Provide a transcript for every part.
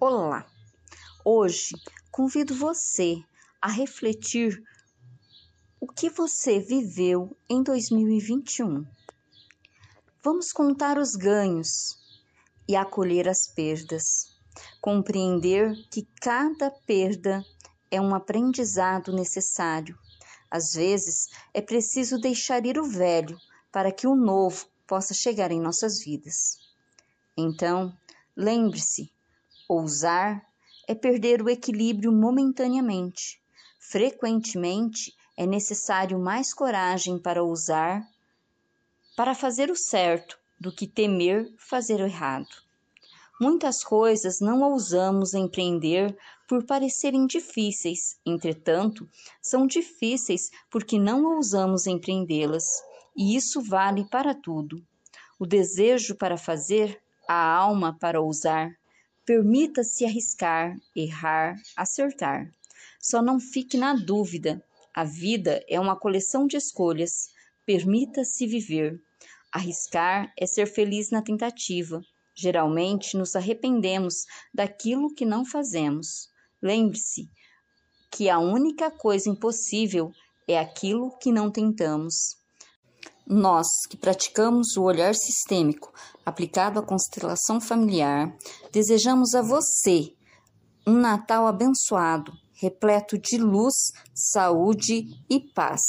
Olá! Hoje convido você a refletir o que você viveu em 2021. Vamos contar os ganhos e acolher as perdas, compreender que cada perda é um aprendizado necessário. Às vezes é preciso deixar ir o velho para que o novo possa chegar em nossas vidas. Então, lembre-se: ousar é perder o equilíbrio momentaneamente. Frequentemente é necessário mais coragem para ousar, para fazer o certo, do que temer fazer o errado. Muitas coisas não ousamos empreender por parecerem difíceis, entretanto, são difíceis porque não ousamos empreendê-las, e isso vale para tudo. O desejo para fazer a alma para ousar. Permita-se arriscar, errar, acertar. Só não fique na dúvida. A vida é uma coleção de escolhas. Permita-se viver. Arriscar é ser feliz na tentativa. Geralmente nos arrependemos daquilo que não fazemos. Lembre-se que a única coisa impossível é aquilo que não tentamos. Nós, que praticamos o olhar sistêmico aplicado à constelação familiar, desejamos a você um Natal abençoado, repleto de luz, saúde e paz.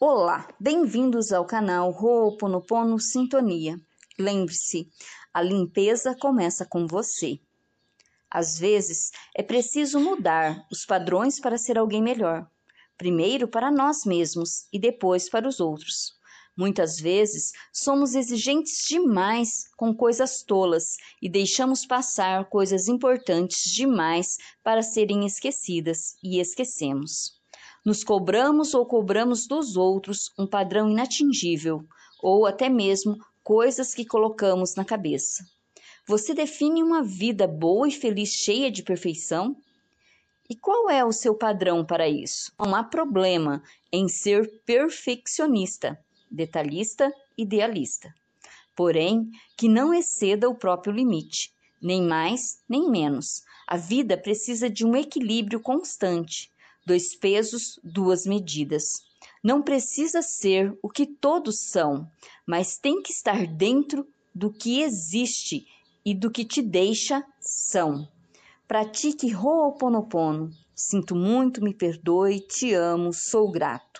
Olá, bem-vindos ao canal Ho'oponopono Sintonia. Lembre-se, a limpeza começa com você. Às vezes, é preciso mudar os padrões para ser alguém melhor. Primeiro para nós mesmos e depois para os outros. Muitas vezes somos exigentes demais com coisas tolas e deixamos passar coisas importantes demais para serem esquecidas e esquecemos. Nos cobramos ou cobramos dos outros um padrão inatingível ou até mesmo coisas que colocamos na cabeça. Você define uma vida boa e feliz, cheia de perfeição? E qual é o seu padrão para isso? Não há problema em ser perfeccionista, detalhista, idealista. Porém, que não exceda o próprio limite, nem mais nem menos. A vida precisa de um equilíbrio constante, dois pesos, duas medidas. Não precisa ser o que todos são, mas tem que estar dentro do que existe e do que te deixa são. Pratique Ho'oponopono. Sinto muito, me perdoe, te amo, sou grato.